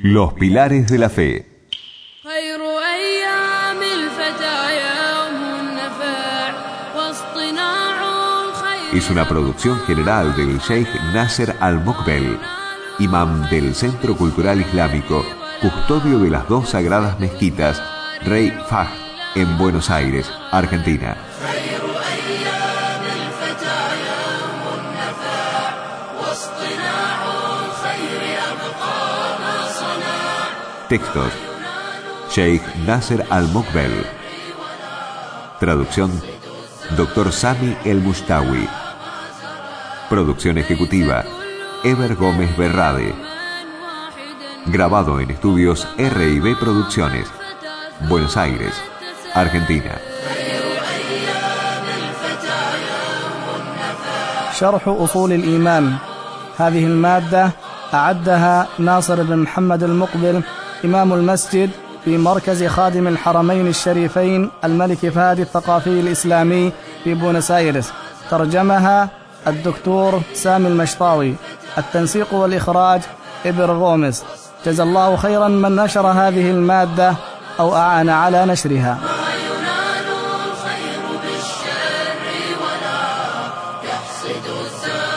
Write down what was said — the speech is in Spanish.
Los pilares de la fe. Es una producción general del Sheikh Nasser Al-Mokbel, imam del Centro Cultural Islámico, custodio de las dos sagradas mezquitas, Rey Faj, en Buenos Aires, Argentina. Textos. Sheikh Nasser Al-Mokbel. Traducción. Dr. Sami El Mustawi. Producción ejecutiva. Ever Gómez Berrade. Grabado en estudios R&B Producciones. Buenos Aires, Argentina. شرح أصول الإيمان هذه المادة أعدها ناصر بن محمد المقبل إمام المسجد في مركز خادم الحرمين الشريفين الملك فهد الثقافي الإسلامي في بونس آيرس. ترجمها الدكتور سامي المشطاوي. التنسيق والإخراج إبر غومس جزا الله خيرا من نشر هذه المادة أو أعان على نشرها. وينال الخير بالشر ولا يحسد الزمان